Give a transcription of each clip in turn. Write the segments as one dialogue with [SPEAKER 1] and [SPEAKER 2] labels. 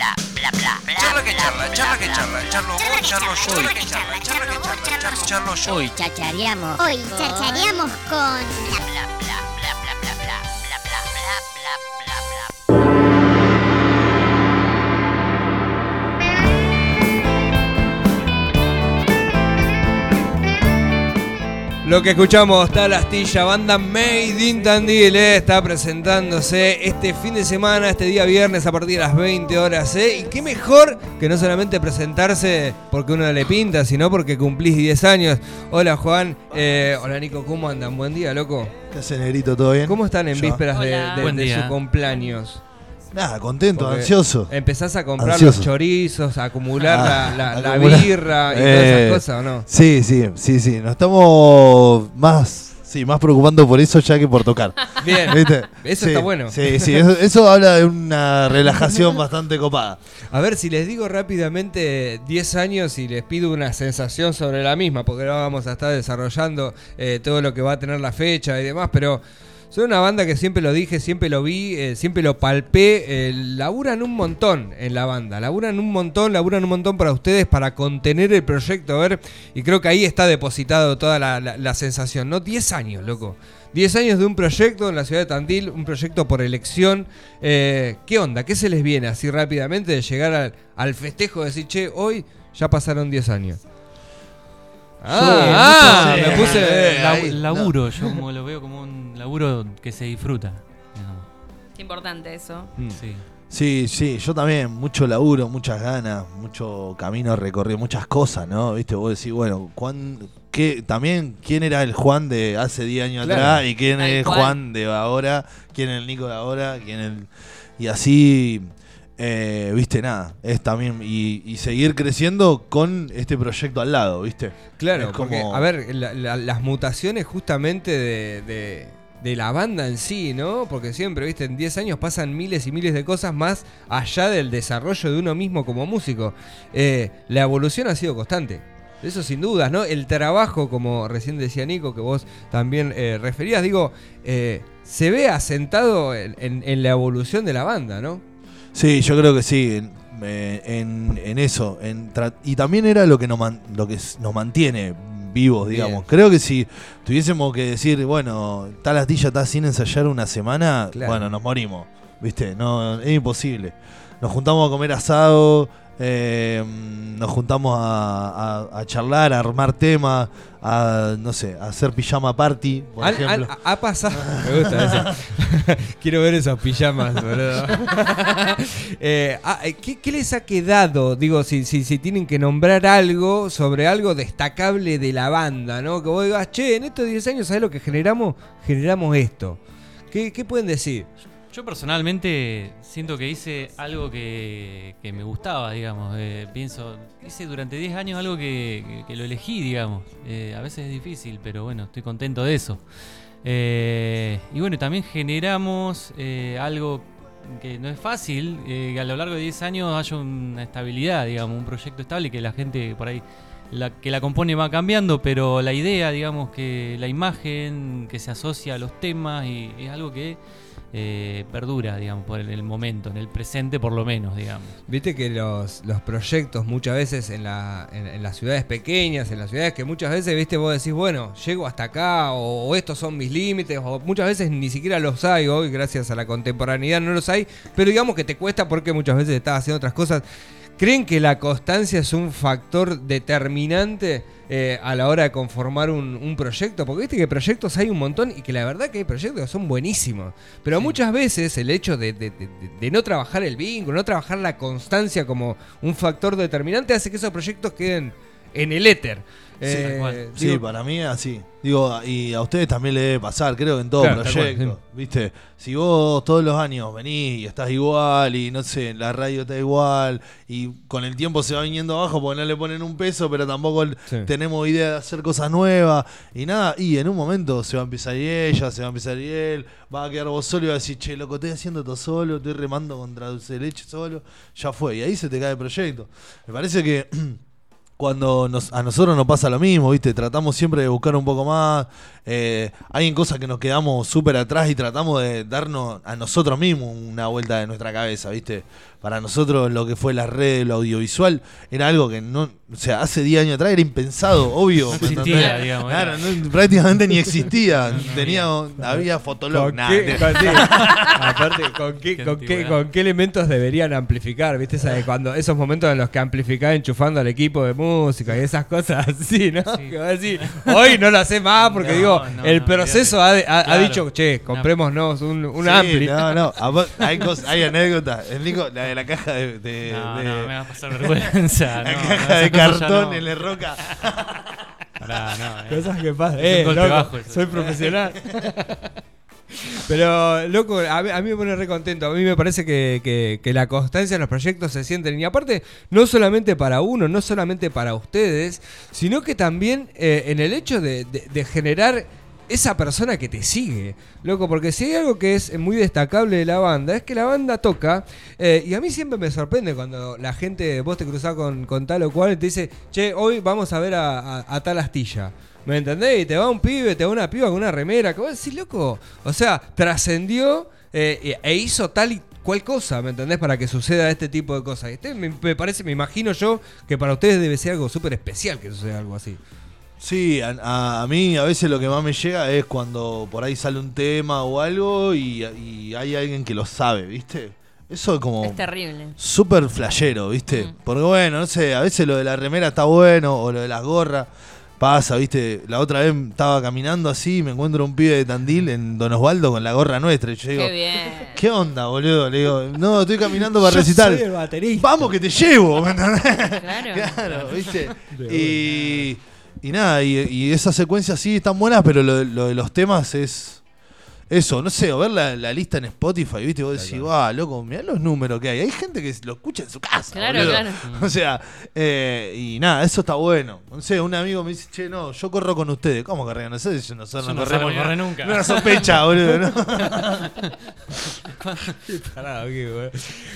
[SPEAKER 1] bla, bla, bla, bla. Charla que charla, charla que charla, charlo vos, charlo yo, charla que charla, charlo yo.
[SPEAKER 2] Hoy chachareamos.
[SPEAKER 3] Hoy chachareamos con
[SPEAKER 4] Lo que escuchamos está la astilla, banda Made in Tandil, eh, está presentándose este fin de semana, este día viernes a partir de las 20 horas. eh, Y qué mejor que no solamente presentarse porque uno le pinta, sino porque cumplís 10 años. Hola Juan, eh, hola Nico, ¿cómo andan? Buen día, loco.
[SPEAKER 5] ¿Qué hace, negrito? ¿Todo bien?
[SPEAKER 4] ¿Cómo están en vísperas de, de- de su cumpleaños?
[SPEAKER 5] Nada, contento,
[SPEAKER 4] Porque
[SPEAKER 5] ansioso.
[SPEAKER 4] ¿Empezás a comprar
[SPEAKER 5] Ansioso.
[SPEAKER 4] los chorizos, a acumular
[SPEAKER 5] Ah,
[SPEAKER 4] la, la- la
[SPEAKER 5] acumular.
[SPEAKER 4] birra y todas
[SPEAKER 5] Eh,
[SPEAKER 4] esas cosas o no?
[SPEAKER 5] Sí, sí, sí, sí. Nos estamos más, sí, más preocupando por eso ya que por tocar.
[SPEAKER 4] Bien,
[SPEAKER 5] ¿Viste?
[SPEAKER 4] Eso
[SPEAKER 5] Sí,
[SPEAKER 4] está bueno.
[SPEAKER 5] Sí, sí, eso, eso habla de una relajación bastante copada.
[SPEAKER 4] A ver, si les digo rápidamente 10 años y les pido una sensación sobre la misma, porque ahora vamos a estar desarrollando eh, todo lo que va a tener la fecha y demás, pero son una banda que siempre lo dije, siempre lo vi, eh, siempre lo palpé, eh, laburan un montón en la banda, laburan un montón, laburan un montón para ustedes, para contener el proyecto, a ver, y creo que ahí está depositado toda la, la- la sensación, ¿no? 10 años, loco. 10 años de un proyecto en la ciudad de Tandil, un proyecto por elección. Eh, ¿Qué onda? ¿Qué se les viene así rápidamente de llegar al, al festejo de decir, che, hoy ya pasaron 10 años? Ah, ah,
[SPEAKER 5] mucho-
[SPEAKER 4] me puse
[SPEAKER 5] Eh,
[SPEAKER 6] laburo, yo como lo veo como un laburo que se disfruta. digamos.
[SPEAKER 7] Qué importante eso.
[SPEAKER 4] Mm.
[SPEAKER 6] Sí.
[SPEAKER 5] Sí, sí, yo también, mucho laburo, muchas ganas, mucho camino recorrido, muchas cosas, ¿no? Viste, vos decís, bueno, ¿cuán, qué, también quién era el Juan de hace 10 años
[SPEAKER 4] Claro.
[SPEAKER 5] atrás y quién es. Juan de ahora, quién es el Nico de ahora, quién el... Y así, eh, viste, nada, es también, y, y seguir creciendo con este proyecto al lado, viste.
[SPEAKER 4] Claro,
[SPEAKER 5] Es
[SPEAKER 4] porque,
[SPEAKER 5] como-
[SPEAKER 4] a ver, la- la- las mutaciones justamente de, de- de la banda en sí, ¿no? Porque siempre, viste, en 10 años pasan miles y miles de cosas más allá del desarrollo de uno mismo como músico. Eh, la evolución ha sido constante. Eso sin dudas, ¿no? El trabajo, como recién decía Nico, que vos también eh, referías, digo, eh, se ve asentado en, en- la evolución de la banda, ¿no?
[SPEAKER 5] Sí, yo creo que sí, en, eso. Y también era lo que, lo que nos mantiene vivos,
[SPEAKER 4] Bien.
[SPEAKER 5] digamos. Creo que si tuviésemos que decir, bueno, tal astilla está sin ensayar una semana,
[SPEAKER 4] Claro.
[SPEAKER 5] bueno, nos morimos. ¿Viste? No, es imposible. Nos juntamos a comer asado, eh, nos juntamos a, a- a charlar, a armar temas, a, no sé, a hacer pijama party, por ejemplo.
[SPEAKER 4] ha pasado. Me gusta eso. Quiero ver esos pijamas, boludo. Eh, ah, eh, ¿qué, qué les ha quedado? Digo, si, si, si tienen que nombrar algo sobre algo destacable de la banda, ¿no? Que vos digas, che, en estos 10 años, ¿sabes lo que generamos? Generamos esto. ¿Qué, qué pueden decir?
[SPEAKER 6] Yo personalmente siento que hice algo que, me gustaba, digamos. eh, pienso, hice durante 10 años algo que, lo elegí, digamos. Eh, a veces es difícil, pero bueno, estoy contento de eso. Eh, y bueno, también generamos eh, algo que no es fácil, que a lo largo de 10 años haya una estabilidad, digamos, un proyecto estable que la gente por ahí la que la compone va cambiando, pero la idea, digamos, que la imagen que se asocia a los temas y es algo que eh, perdura, digamos, por el, momento, en el presente por lo menos, digamos.
[SPEAKER 4] Viste que los, los proyectos muchas veces en, la, en las ciudades pequeñas, en las ciudades que muchas veces, viste, vos decís, bueno, llego hasta acá, o, o estos son mis límites, o muchas veces ni siquiera los hay hoy, gracias a la contemporaneidad no los hay, pero digamos que te cuesta porque muchas veces estás haciendo otras cosas. ¿Creen que la constancia es un factor determinante eh, a la hora de conformar un, un proyecto? Porque viste que proyectos hay un montón y que la verdad que hay proyectos que son buenísimos. Pero
[SPEAKER 6] Sí.
[SPEAKER 4] muchas veces el hecho de, de- de- de no trabajar el vínculo, no trabajar la constancia como un factor determinante hace que esos proyectos queden en el éter. Eh.
[SPEAKER 5] Sí,
[SPEAKER 4] digo,
[SPEAKER 5] para mí así. Digo, y a ustedes también le debe pasar, creo que en todo
[SPEAKER 4] Claro, cual,
[SPEAKER 5] proyecto. ¿Viste? Si vos todos los años venís y estás igual, y no sé, la radio está igual, y con el tiempo se va viniendo abajo porque no le ponen un peso, pero tampoco
[SPEAKER 4] Sí.
[SPEAKER 5] tenemos idea de hacer cosas nuevas, y nada, y en un momento se va a empezar y ella, se va a empezar y él, va a quedar vos solo y va a decir, che, loco, estoy haciendo todo solo, estoy remando contra dulce de leche solo, ya fue, y ahí se te cae el proyecto. Me parece que. cuando nos- a nosotros nos pasa lo mismo, ¿viste? Tratamos siempre de buscar un poco más. eh, hay en cosas que nos quedamos súper atrás y tratamos de darnos a nosotros mismos una vuelta de nuestra cabeza, ¿viste? Para nosotros lo que fue la red, lo audiovisual, era algo que no. O sea, hace 10 años atrás era impensado, obvio.
[SPEAKER 6] No
[SPEAKER 5] ¿me
[SPEAKER 6] existía, digamos,
[SPEAKER 5] Claro, no- prácticamente ni existía. Tenía, había fotolog,
[SPEAKER 4] ¿Con
[SPEAKER 5] nada,
[SPEAKER 4] qué,
[SPEAKER 5] de-
[SPEAKER 4] con- sí. Aparte, ¿con qué,
[SPEAKER 6] Qué
[SPEAKER 4] con, qué, con qué elementos deberían amplificar? ¿Viste? Esa de cuando, esos momentos en los que amplificás enchufando al equipo de música y esas cosas así, ¿no?
[SPEAKER 6] Sí.
[SPEAKER 4] Que vas a decir, hoy no lo hace más porque
[SPEAKER 6] No,
[SPEAKER 4] digo,
[SPEAKER 6] no,
[SPEAKER 4] el
[SPEAKER 6] no,
[SPEAKER 4] proceso ha, de- ha- dicho, che, comprémonos un, un
[SPEAKER 5] Sí,
[SPEAKER 4] ampli.
[SPEAKER 5] No, no. Hay, cosas, hay anécdotas. El Nico, la de la caja de. de-
[SPEAKER 6] No,
[SPEAKER 5] de-
[SPEAKER 6] no, me va a pasar vergüenza.
[SPEAKER 5] la
[SPEAKER 6] no,
[SPEAKER 5] caja
[SPEAKER 6] no,
[SPEAKER 5] de
[SPEAKER 6] esas cosas ya
[SPEAKER 5] cartón
[SPEAKER 6] no.
[SPEAKER 5] en la roca.
[SPEAKER 6] Pará, no, eh.
[SPEAKER 4] Cosas que pasan. Eh,
[SPEAKER 6] golpe
[SPEAKER 4] loco,
[SPEAKER 6] bajo eso.
[SPEAKER 4] soy profesional. Pero, loco, a mí, a mí me pone re contento. A mí me parece que, que- que la constancia en los proyectos se sienten. Y aparte, no solamente para uno, no solamente para ustedes, sino que también eh, en el hecho de, de- de generar esa persona que te sigue. Loco, porque si hay algo que es muy destacable de la banda, es que la banda toca. eh, y a mí siempre me sorprende cuando la gente, vos te cruzás con, con tal o cual y te dice, che, hoy vamos a ver a, tal astilla. ¿Me entendés? Y te va un pibe, te va una piba con una remera. que vos decís, loco? O sea, trascendió eh, e hizo tal y cual cosa, ¿me entendés? Para que suceda este tipo de cosas. Este me, me parece, me imagino yo, que para ustedes debe ser algo súper especial que suceda algo así.
[SPEAKER 5] Sí, a, a- a mí a veces lo que más me llega es cuando por ahí sale un tema o algo y, y hay alguien que lo sabe, ¿viste? Eso es como
[SPEAKER 2] Es terrible.
[SPEAKER 5] súper flashero, ¿viste?
[SPEAKER 2] Mm.
[SPEAKER 5] Porque bueno, no sé, a veces lo de la remera está bueno o lo de las gorras. Pasa, ¿viste? La otra vez estaba caminando así y me encuentro un pibe de Tandil en Don Osvaldo con la gorra nuestra. Y yo digo,
[SPEAKER 2] Qué bien.
[SPEAKER 5] ¿qué onda, boludo? Le digo, no, estoy caminando para
[SPEAKER 4] Yo
[SPEAKER 5] recitar.
[SPEAKER 4] soy el baterista.
[SPEAKER 5] Vamos que te llevo, ¿me entendés?
[SPEAKER 2] Claro.
[SPEAKER 5] Claro, ¿viste? Y, y nada, y, y esas secuencias sí están buenas, pero lo, de- lo de los temas es. Eso, no sé, o ver la, la lista en Spotify, ¿viste? Y vos decís, ah, loco, mirá los números que hay. Hay gente que lo escucha en su casa.
[SPEAKER 2] Claro,
[SPEAKER 5] boludo.
[SPEAKER 2] claro.
[SPEAKER 5] O sea, eh, y nada, eso está bueno. No sé, un amigo me dice, che, no, yo corro con ustedes. ¿Cómo corren? No sé,
[SPEAKER 6] Yo
[SPEAKER 5] no
[SPEAKER 6] no
[SPEAKER 5] corremos.
[SPEAKER 6] salgo a correr
[SPEAKER 5] ni-
[SPEAKER 6] nunca.
[SPEAKER 5] ni una sospecha, boludo, ¿no?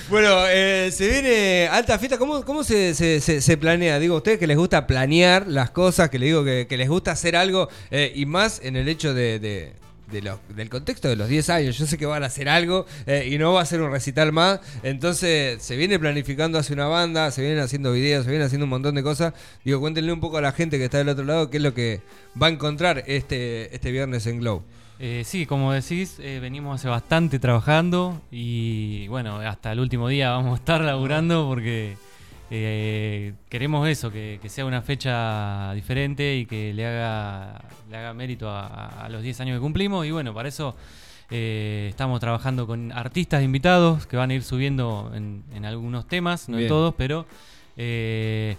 [SPEAKER 4] Bueno. Eh, se viene alta fiesta. ¿Cómo, cómo se, se- se- planea? Digo, a ustedes que les gusta planear las cosas, que les digo que, les gusta hacer algo, eh, y más en el hecho de- de los- del contexto de los 10 años. Yo sé que van a hacer algo eh, y no va a ser un recital más. Entonces, se viene planificando hace una banda, se vienen haciendo videos, se vienen haciendo un montón de cosas. Digo, cuéntenle un poco a la gente que está del otro lado qué es lo que va a encontrar este, este viernes en Glow.
[SPEAKER 6] Eh, sí, como decís, eh, venimos hace bastante trabajando y bueno, hasta el último día vamos a estar laburando porque eh, queremos eso, que, que sea una fecha diferente y que le haga, le haga mérito a, a los 10 años que cumplimos y bueno, para eso eh, estamos trabajando con artistas invitados que van a ir subiendo en, en algunos temas, no
[SPEAKER 4] Bien.
[SPEAKER 6] en todos, pero... eh,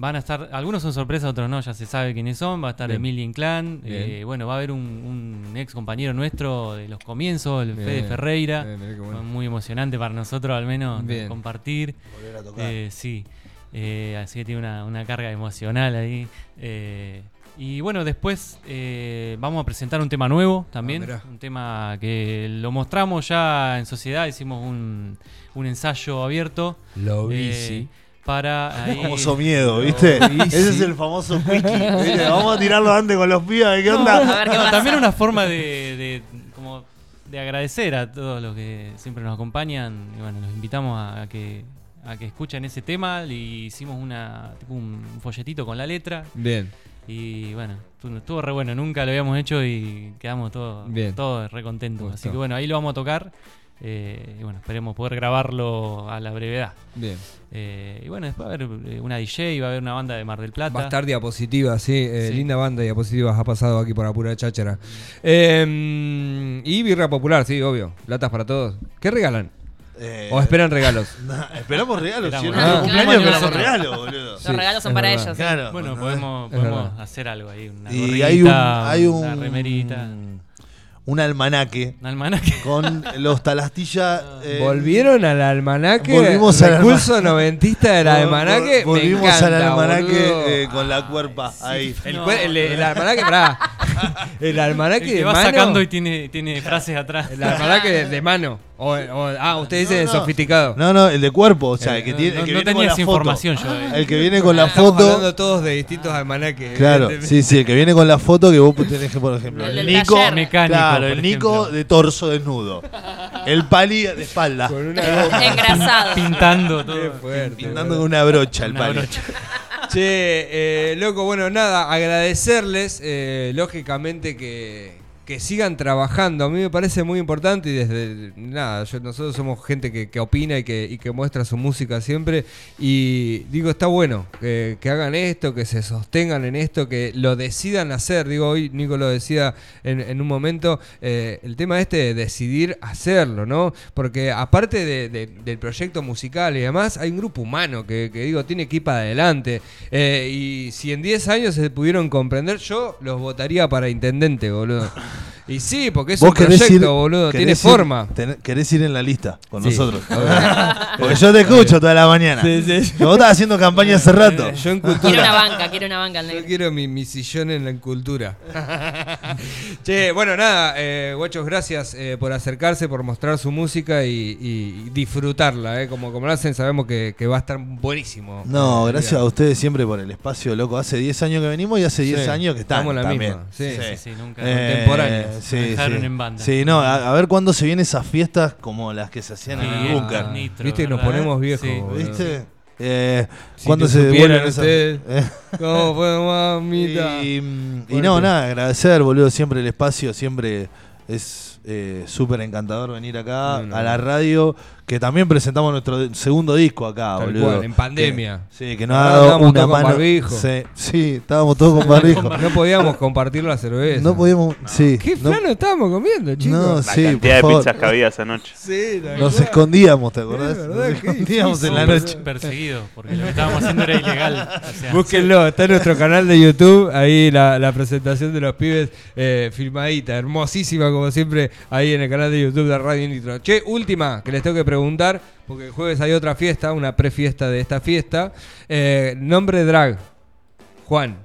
[SPEAKER 6] Van a estar, algunos son sorpresas, otros no, ya se sabe quiénes son. Va a estar
[SPEAKER 4] Bien.
[SPEAKER 6] Emilia Inclán, eh, bueno, va a haber un, un ex compañero nuestro de los comienzos, el Fede. Ferreira.
[SPEAKER 4] Bueno.
[SPEAKER 6] Muy emocionante para nosotros al menos compartir.
[SPEAKER 5] Volver a tocar.
[SPEAKER 6] Eh, sí, Eh, así que tiene una, una carga emocional ahí. Eh, y bueno, después eh, vamos a presentar un tema nuevo también.
[SPEAKER 4] Ah,
[SPEAKER 6] un tema que lo mostramos ya en sociedad, hicimos un, un ensayo abierto.
[SPEAKER 4] Lo vi,
[SPEAKER 6] eh,
[SPEAKER 4] sí.
[SPEAKER 6] Para ahí.
[SPEAKER 5] Famoso miedo, ¿viste?
[SPEAKER 4] Oh,
[SPEAKER 5] Ese es el famoso quickie. ¿viste? Vamos a tirarlo antes con los pibes, ¿qué onda?
[SPEAKER 2] A ver qué
[SPEAKER 6] No,
[SPEAKER 2] pasa.
[SPEAKER 6] también una forma de, de- como de agradecer a todos los que siempre nos acompañan y bueno los invitamos a, a que a que escuchen ese tema le hicimos una tipo un folletito con la letra
[SPEAKER 4] Bien.
[SPEAKER 6] y bueno estuvo, estuvo re bueno nunca lo habíamos hecho y quedamos todos
[SPEAKER 4] Bien.
[SPEAKER 6] todos re contentos así que bueno ahí lo vamos a tocar eh, y bueno esperemos poder grabarlo a la brevedad
[SPEAKER 4] Bien.
[SPEAKER 6] Eh, y bueno después va a haber eh, una DJ va a haber una banda de Mar del Plata
[SPEAKER 4] Va a estar diapositiva, sí, eh,
[SPEAKER 6] Sí.
[SPEAKER 4] linda banda de diapositivas ha pasado aquí por la pura cháchara. Eh, y birra popular, sí, obvio. Latas para todos. ¿Qué regalan?
[SPEAKER 5] Eh,
[SPEAKER 4] ¿O esperan regalos?
[SPEAKER 5] nah, esperamos regalos. Si nuestro
[SPEAKER 2] Ah,
[SPEAKER 5] cumpleaños,
[SPEAKER 2] claro.
[SPEAKER 5] esperamos regalos, boludo.
[SPEAKER 2] Los
[SPEAKER 4] Sí,
[SPEAKER 2] regalos son para
[SPEAKER 4] verdad.
[SPEAKER 2] ellos.
[SPEAKER 5] Claro.
[SPEAKER 6] Bueno,
[SPEAKER 5] ¿no?
[SPEAKER 6] podemos, podemos hacer algo ahí. Una
[SPEAKER 5] Y
[SPEAKER 6] gorrita,
[SPEAKER 5] hay un, hay un,
[SPEAKER 6] una remerita,
[SPEAKER 5] un almanaque
[SPEAKER 6] un almanaque.
[SPEAKER 5] con los talastillas. eh,
[SPEAKER 4] ¿Volvieron al almanaque?
[SPEAKER 5] Volvimos al
[SPEAKER 4] recurso noventista del
[SPEAKER 5] vol-
[SPEAKER 4] almanaque.
[SPEAKER 5] vol- Volvimos
[SPEAKER 4] Me
[SPEAKER 5] al
[SPEAKER 4] encanta,
[SPEAKER 5] almanaque eh, con la cuerpa ahí.
[SPEAKER 4] El,
[SPEAKER 6] No.
[SPEAKER 4] cue- el- el almanaque, pará. El
[SPEAKER 6] El
[SPEAKER 4] almanaque
[SPEAKER 6] que
[SPEAKER 4] de
[SPEAKER 6] va
[SPEAKER 4] mano.
[SPEAKER 6] sacando y tiene, tiene frases atrás.
[SPEAKER 4] El almanaque de, de mano. O- o- ah, usted dice
[SPEAKER 5] No,
[SPEAKER 4] sofisticado.
[SPEAKER 5] No, no, el de cuerpo, o sea, el que,
[SPEAKER 6] no,
[SPEAKER 5] tiene, el
[SPEAKER 6] no-
[SPEAKER 5] que
[SPEAKER 6] no
[SPEAKER 5] viene
[SPEAKER 6] tenía esa información yo, eh.
[SPEAKER 5] El que viene con la
[SPEAKER 4] Estamos
[SPEAKER 5] foto.
[SPEAKER 4] hablando todos de distintos almanaques.
[SPEAKER 5] Claro, sí, sí, el que viene con la foto que vos tenés que, por ejemplo,
[SPEAKER 2] El
[SPEAKER 5] Nico,
[SPEAKER 2] taller.
[SPEAKER 6] Mecánico,
[SPEAKER 5] claro, el Nico
[SPEAKER 6] ejemplo.
[SPEAKER 5] de torso desnudo, el Pali de espalda,
[SPEAKER 4] Con una.
[SPEAKER 2] Engrasado.
[SPEAKER 6] Pintando
[SPEAKER 4] Qué
[SPEAKER 6] todo.
[SPEAKER 4] fuerte.
[SPEAKER 5] pintando con una brocha el
[SPEAKER 6] Una
[SPEAKER 5] Pali.
[SPEAKER 6] brocha.
[SPEAKER 4] Che, eh, loco, bueno, nada, agradecerles, eh, lógicamente, que, que sigan trabajando. A mí me parece muy importante y desde, nada, yo- nosotros somos gente que, que opina y que, y que muestra su música siempre. Y digo, está bueno que, que hagan esto, que se sostengan en esto, que lo decidan hacer. Digo, hoy Nico lo decía en, en un momento, eh, el tema este de decidir hacerlo, ¿no? Porque aparte de- de- del proyecto musical y demás, hay un grupo humano que, que digo, tiene que ir para adelante. Eh, y si en 10 años se pudieron comprender, yo los votaría para intendente, boludo. Y sí, porque es un proyecto, boludo, tiene
[SPEAKER 5] ir-
[SPEAKER 4] forma.
[SPEAKER 5] ten- querés ir en la lista con
[SPEAKER 4] Sí.
[SPEAKER 5] nosotros. Porque yo te escucho toda la mañana.
[SPEAKER 4] Sí, sí.
[SPEAKER 5] Vos estás haciendo campaña hace rato.
[SPEAKER 4] Yo en
[SPEAKER 2] Quiero una
[SPEAKER 4] cultura.
[SPEAKER 2] banca, quiero una banca al
[SPEAKER 4] Yo quiero mi, mi sillón en la cultura. che, bueno, nada, eh, guachos, gracias eh, por acercarse, por mostrar su música y, disfrutarla. Eh. Como, como lo hacen, sabemos que, que va a estar buenísimo.
[SPEAKER 5] No,
[SPEAKER 4] Eh,
[SPEAKER 5] gracias a ustedes siempre por el espacio, loco. Hace 10 años que venimos y hace 10
[SPEAKER 4] Sí,
[SPEAKER 5] años que están
[SPEAKER 4] estamos en la
[SPEAKER 5] también.
[SPEAKER 4] misma, sí.
[SPEAKER 6] Sí, sí, nunca.
[SPEAKER 5] Eh,
[SPEAKER 4] Contemporáneos.
[SPEAKER 5] Sí,
[SPEAKER 6] Me dejaron
[SPEAKER 5] sí.
[SPEAKER 6] en banda.
[SPEAKER 5] Sí, no, a, a ver cuándo se vienen esas fiestas como las que se hacían en el búnker.
[SPEAKER 4] Viste que nos ponemos viejos.
[SPEAKER 6] Sí.
[SPEAKER 5] ¿Viste? Eh,
[SPEAKER 4] Si
[SPEAKER 5] ¿Cuándo se devuelven esas-
[SPEAKER 4] ustedes.
[SPEAKER 5] Eh,
[SPEAKER 4] ¿Cómo fue, mamita?
[SPEAKER 5] y, y no, nada, agradecer, boludo, siempre el espacio, siempre es eh, súper encantador venir acá
[SPEAKER 4] No, no,
[SPEAKER 5] a la radio, que también presentamos nuestro segundo disco acá,
[SPEAKER 4] Tal
[SPEAKER 5] boludo.
[SPEAKER 4] cual, en pandemia.
[SPEAKER 5] Que- sí, que nos ha dado una
[SPEAKER 4] todos con barbijo.
[SPEAKER 5] Sí, sí, estábamos todos con barbijo.
[SPEAKER 4] No podíamos compartir la cerveza.
[SPEAKER 5] No podíamos, sí.
[SPEAKER 4] ¿Qué
[SPEAKER 5] no-
[SPEAKER 4] plano estábamos comiendo, chicos?
[SPEAKER 5] No,
[SPEAKER 7] La
[SPEAKER 5] sí,
[SPEAKER 7] cantidad de
[SPEAKER 5] favor.
[SPEAKER 7] pizzas que había esa noche.
[SPEAKER 4] Sí,
[SPEAKER 5] Nos escondíamos, ¿te acordás?
[SPEAKER 4] Es verdad,
[SPEAKER 5] Nos escondíamos en la noche.
[SPEAKER 6] Perseguidos, porque lo que estábamos haciendo era ilegal. O sea,
[SPEAKER 4] Búsquenlo, está en nuestro canal de YouTube, ahí la, la presentación de los pibes eh, filmadita, hermosísima como siempre, ahí en el canal de YouTube de Radio Nitro. Che, última que les tengo que preguntar, porque el jueves hay otra fiesta, una prefiesta de esta fiesta. Eh, nombre drag, Juan,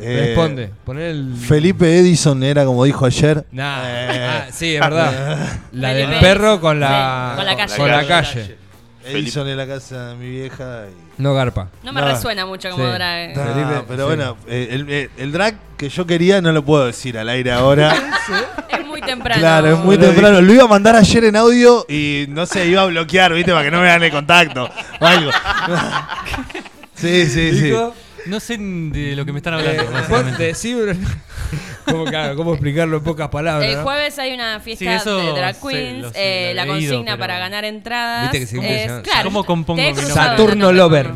[SPEAKER 5] Eh,
[SPEAKER 4] responde, poner el...
[SPEAKER 5] Felipe Edison era como dijo ayer.
[SPEAKER 4] Nah,
[SPEAKER 5] Eh.
[SPEAKER 4] ah, sí, es verdad. La del
[SPEAKER 2] Felipe
[SPEAKER 4] perro con la,
[SPEAKER 2] Sí, con la calle.
[SPEAKER 4] con la calle.
[SPEAKER 5] Edison en la casa de mi vieja. y-
[SPEAKER 4] No garpa.
[SPEAKER 2] No me resuena mucho como
[SPEAKER 4] Sí.
[SPEAKER 2] drag.
[SPEAKER 5] No,
[SPEAKER 4] Felipe,
[SPEAKER 5] pero
[SPEAKER 4] sí.
[SPEAKER 5] bueno, eh, el, el- el drag que yo quería no lo puedo decir al aire ahora.
[SPEAKER 2] Temprano.
[SPEAKER 5] claro, es muy temprano. Lo iba a mandar ayer en audio y no sé, iba a bloquear, ¿viste? Para que no me dan el contacto. o algo. sí, sí, sí.
[SPEAKER 6] No sé de lo que me están
[SPEAKER 4] eh,
[SPEAKER 6] hablando.
[SPEAKER 4] Una- ¿Cómo, claro, ¿Cómo explicarlo en pocas palabras?
[SPEAKER 2] El
[SPEAKER 4] no?
[SPEAKER 2] jueves hay una fiesta
[SPEAKER 6] Sí,
[SPEAKER 2] de drag queens.
[SPEAKER 6] sé,
[SPEAKER 2] eh, la consigna para ganar entradas.
[SPEAKER 4] Viste que siempre
[SPEAKER 2] es, claro,
[SPEAKER 6] ¿Cómo compongo mi
[SPEAKER 4] Saturno Lover.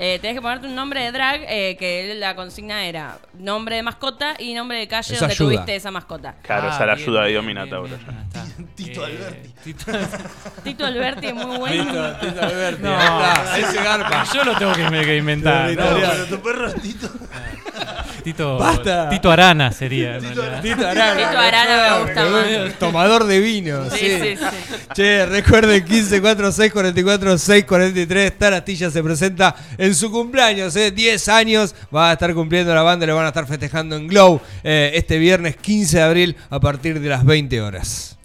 [SPEAKER 2] Eh, tenés que ponerte un nombre de drag eh, que la consigna era nombre de mascota y nombre de calle
[SPEAKER 4] Eso
[SPEAKER 2] donde
[SPEAKER 4] ayuda.
[SPEAKER 2] tuviste esa mascota.
[SPEAKER 7] Claro,
[SPEAKER 6] Ah,
[SPEAKER 7] esa la
[SPEAKER 6] bien,
[SPEAKER 7] ayuda de
[SPEAKER 6] bien,
[SPEAKER 7] Dios
[SPEAKER 6] bien,
[SPEAKER 7] ya.
[SPEAKER 6] está.
[SPEAKER 5] Tito
[SPEAKER 6] Eh,
[SPEAKER 5] Alberti.
[SPEAKER 6] Tito-
[SPEAKER 2] Tito Alberti es muy bueno.
[SPEAKER 4] Tito Alberti,
[SPEAKER 6] No.
[SPEAKER 4] ahí está, ese garpa.
[SPEAKER 6] Yo lo tengo que, que inventar.
[SPEAKER 4] ¿no? pero
[SPEAKER 5] tu perro es Tito.
[SPEAKER 6] Tito,
[SPEAKER 4] Basta.
[SPEAKER 6] Tito Arana sería. realidad.
[SPEAKER 4] Tito Arana.
[SPEAKER 2] Tito Arana me gusta más.
[SPEAKER 4] Tomador de vino.
[SPEAKER 2] Sí,
[SPEAKER 4] sí.
[SPEAKER 2] sí, sí.
[SPEAKER 4] Che, recuerden 15, 4, 6, 44, 6, 43. Tarastilla se presenta en su cumpleaños, ¿eh? 10 años. Va a estar cumpliendo la banda, le van a estar festejando en Glow eh, este viernes 15 de abril a partir de las 20 horas.